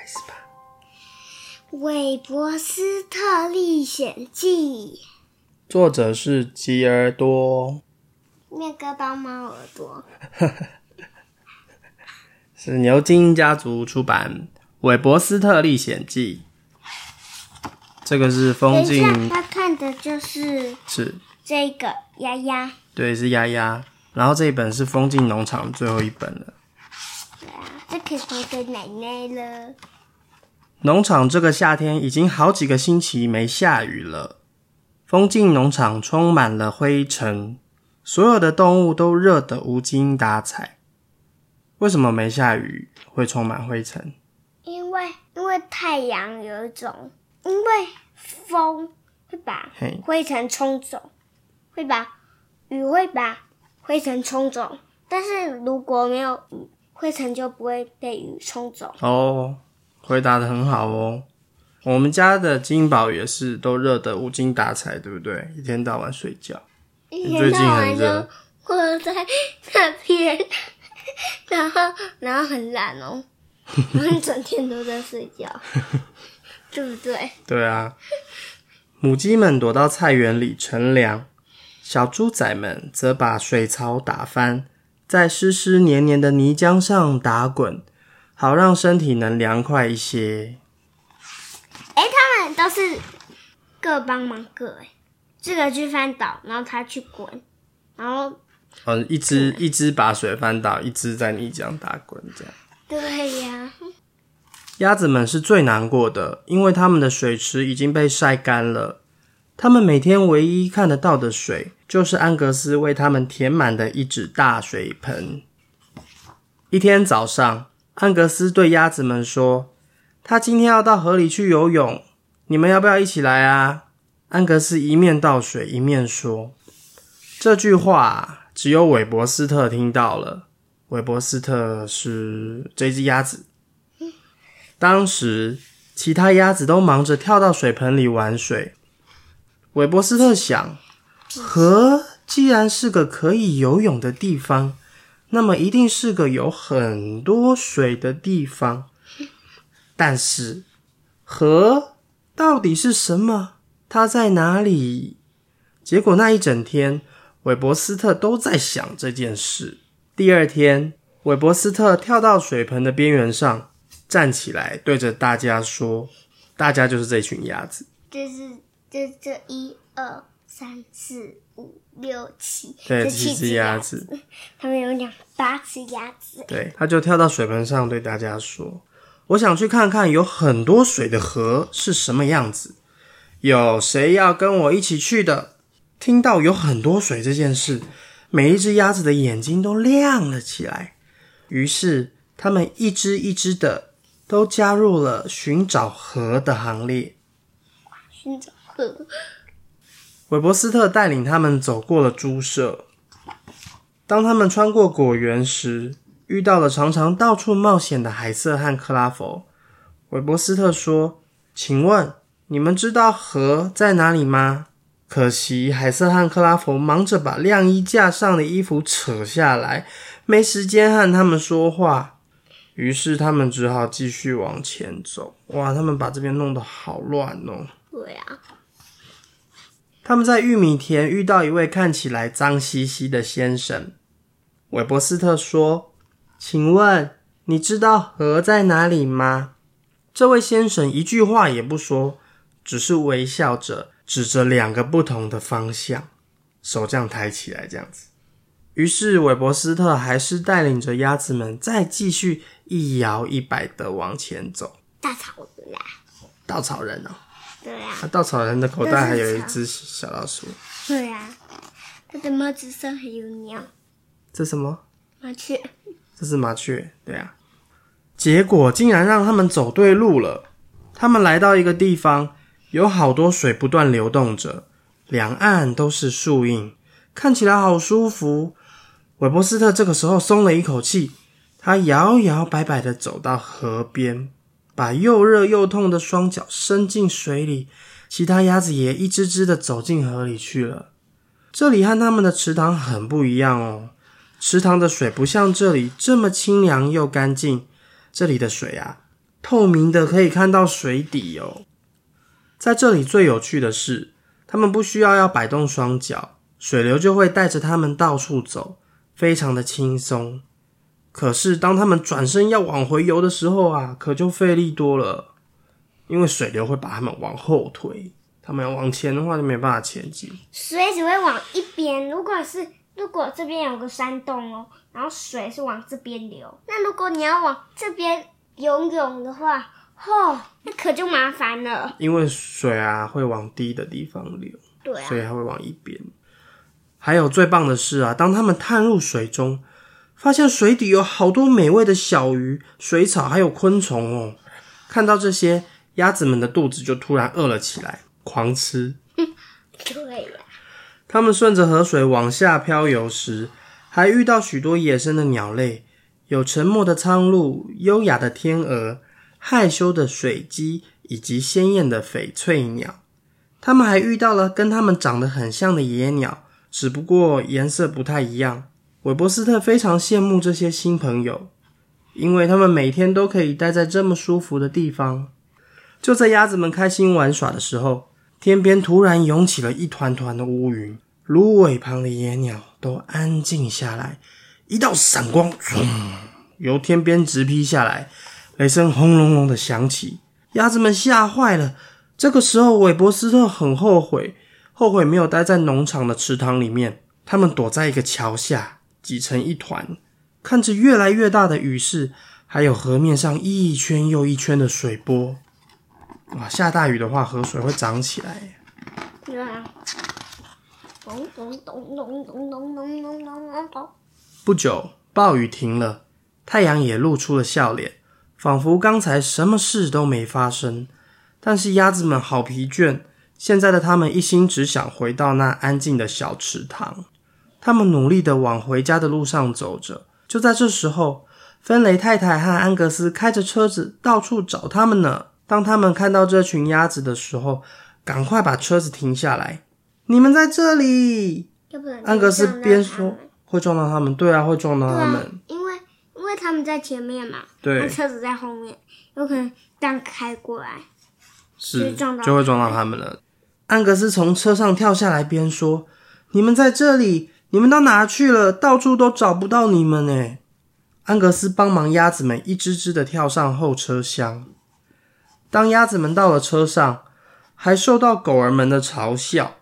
开始吧。《韦伯斯特历险记》作者是吉尔多，面割到猫耳朵，是牛津家族出版《韦伯斯特历险记》。这个是风景，他看的就是是这个丫丫。对，是丫丫。然后这一本是风景农场最后一本了。对啊，这可以送给奶奶了。农场这个夏天已经好几个星期没下雨了，风景农场充满了灰尘，所有的动物都热得无精打采。为什么没下雨会充满灰尘？因为因为太阳有一种，因为风会把灰尘冲走，会把雨会把灰尘冲走。但是如果没有雨，灰尘就不会被雨冲走。哦，回答的很好哦。我们家的金宝也是都热得无精打采，对不对？一天到晚睡觉。一最近天到晚就很热坐在那边，然后然后很懒哦，我们整天都在睡觉，对不对？对啊，母鸡们躲到菜园里乘凉，小猪仔们则把水槽打翻，在湿湿黏黏的泥浆上打滚，好让身体能凉快一些。哎，他们都是各帮忙各哎，这个去翻倒，然后他去滚，然后嗯，一只一只把水翻倒，一只在泥浆打滚，这样。对呀，鸭子们是最难过的，因为它们的水池已经被晒干了。它们每天唯一看得到的水，就是安格斯为它们填满的一只大水盆。一天早上，安格斯对鸭子们说：“他今天要到河里去游泳，你们要不要一起来啊？”安格斯一面倒水一面说：“这句话只有韦伯斯特听到了。韦伯斯特是这只鸭子。当时，其他鸭子都忙着跳到水盆里玩水。韦伯斯特想，河既然是个可以游泳的地方，那么一定是个有很多水的地方。但是，河到底是什么？它在哪里？结果那一整天，韦伯斯特都在想这件事。第二天，韦伯斯特跳到水盆的边缘上，站起来，对着大家说：“大家就是这群鸭子。这是这这一二三四五六七，对，这七只只鸭子，子。他们有两八只鸭子。对，他就跳到水盆上，对大家说：“我想去看看有很多水的河是什么样子。有谁要跟我一起去的？”听到有很多水这件事，每一只鸭子的眼睛都亮了起来。于是，它们一只一只的都加入了寻找河的行列。寻找河，韦伯斯特带领他们走过了猪舍。当他们穿过果园时，遇到了常常到处冒险的海瑟和克拉佛。韦伯斯特说：“请问你们知道河在哪里吗？”可惜海瑟和克拉佛忙着把晾衣架上的衣服扯下来，没时间和他们说话。于是他们只好继续往前走。哇，他们把这边弄得好乱哦！对啊，他们在玉米田遇到一位看起来脏兮兮的先生。韦伯斯特说：“请问你知道河在哪里吗？”这位先生一句话也不说，只是微笑着指着两个不同的方向，手这样抬起来，这样子。于是韦伯斯特还是带领着鸭子们再继续一摇一摆的往前走。稻草人啦，稻草人哦，对呀，啊，稻草人的口袋还有一只小老鼠，对啊，他的帽子上还有鸟，这什么？麻雀。这是麻雀，对啊。结果竟然让他们走对路了。他们来到一个地方，有好多水不断流动着，两岸都是树荫，看起来好舒服。韦伯斯特这个时候松了一口气，他摇摇摆摆的走到河边，把又热又痛的双脚伸进水里。其他鸭子也一只只的走进河里去了。这里和他们的池塘很不一样哦。池塘的水不像这里这么清凉又干净，这里的水啊，透明的，可以看到水底哦。在这里最有趣的是，它们不需要要摆动双脚，水流就会带着它们到处走，非常的轻松。可是当他们转身要往回游的时候啊，可就费力多了，因为水流会把他们往后推，他们要往前的话就没办法前进。水只会往一边。如果是如果这边有个山洞哦，然后水是往这边流，那如果你要往这边游泳的话，哦，那可就麻烦了。因为水啊会往低的地方流，对啊所，以它会往一边。还有最棒的是啊，当他们探入水中，发现水底有好多美味的小鱼、水草，还有昆虫哦。看到这些，鸭子们的肚子就突然饿了起来，狂吃。对呀、它们顺着河水往下漂游时，还遇到许多野生的鸟类，有沉默的苍鹭、优雅的天鹅、害羞的水鸡以及鲜艳的翡翠鸟。它们还遇到了跟它们长得很像的野鸟，只不过颜色不太一样。韦伯斯特非常羡慕这些新朋友，因为他们每天都可以待在这么舒服的地方。就在鸭子们开心玩耍的时候，天边突然涌起了一团团的乌云，芦苇旁的野鸟都安静下来。一道闪光，由天边直劈下来，雷声轰隆隆的响起，鸭子们吓坏了。这个时候，韦伯斯特很后悔，后悔没有待在农场的池塘里面。他们躲在一个桥下，挤成一团，看着越来越大的雨势，还有河面上一圈又一圈的水波。哇，下大雨的话，河水会涨起来。对啊。咚咚咚咚咚咚咚咚咚咚。不久，暴雨停了，太阳也露出了笑脸，仿佛刚才什么事都没发生。但是鸭子们好疲倦，现在的它们一心只想回到那安静的小池塘。他们努力的往回家的路上走着。就在这时候，芬雷太太和安格斯开着车子到处找他们呢。当他们看到这群鸭子的时候，赶快把车子停下来。你们在这里！安格斯就边说会撞到他们，对啊，会撞到他们，，因为因为他们在前面嘛，对那车子在后面，有可能这样开过来。是就撞到就会撞到他们了。安格斯从车上跳下来，边说：“你们在这里，你们到哪去了？到处都找不到你们呢。”安格斯帮忙鸭子们一只只的跳上后车厢。当鸭子们到了车上，还受到狗儿们的嘲笑，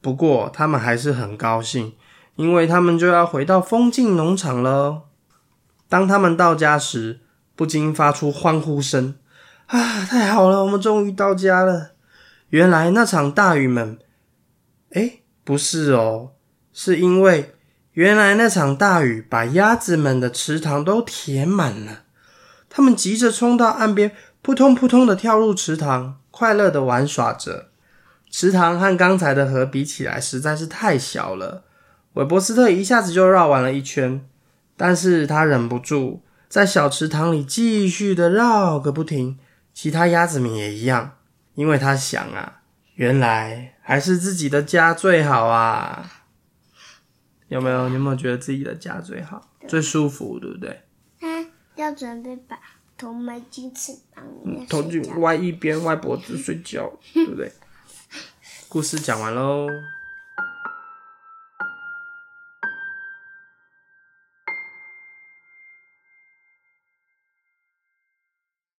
不过他们还是很高兴，因为他们就要回到风景农场了。当他们到家时，不禁发出欢呼声。啊，太好了，我们终于到家了。原来那场大雨们，诶，不是哦，是因为原来那场大雨把鸭子们的池塘都填满了。他们急着冲到岸边，扑通扑通的跳入池塘，快乐的玩耍着。池塘和刚才的河比起来实在是太小了，韦伯斯特一下子就绕完了一圈，但是他忍不住在小池塘里继续的绕个不停。其他鸭子们也一样，因为他想啊，原来还是自己的家最好啊。有没有？你有没有觉得自己的家最好、最舒服，对不对？嗯要准备把头埋进翅膀里面头颈歪一边，歪脖子睡觉，对不对？故事讲完喽。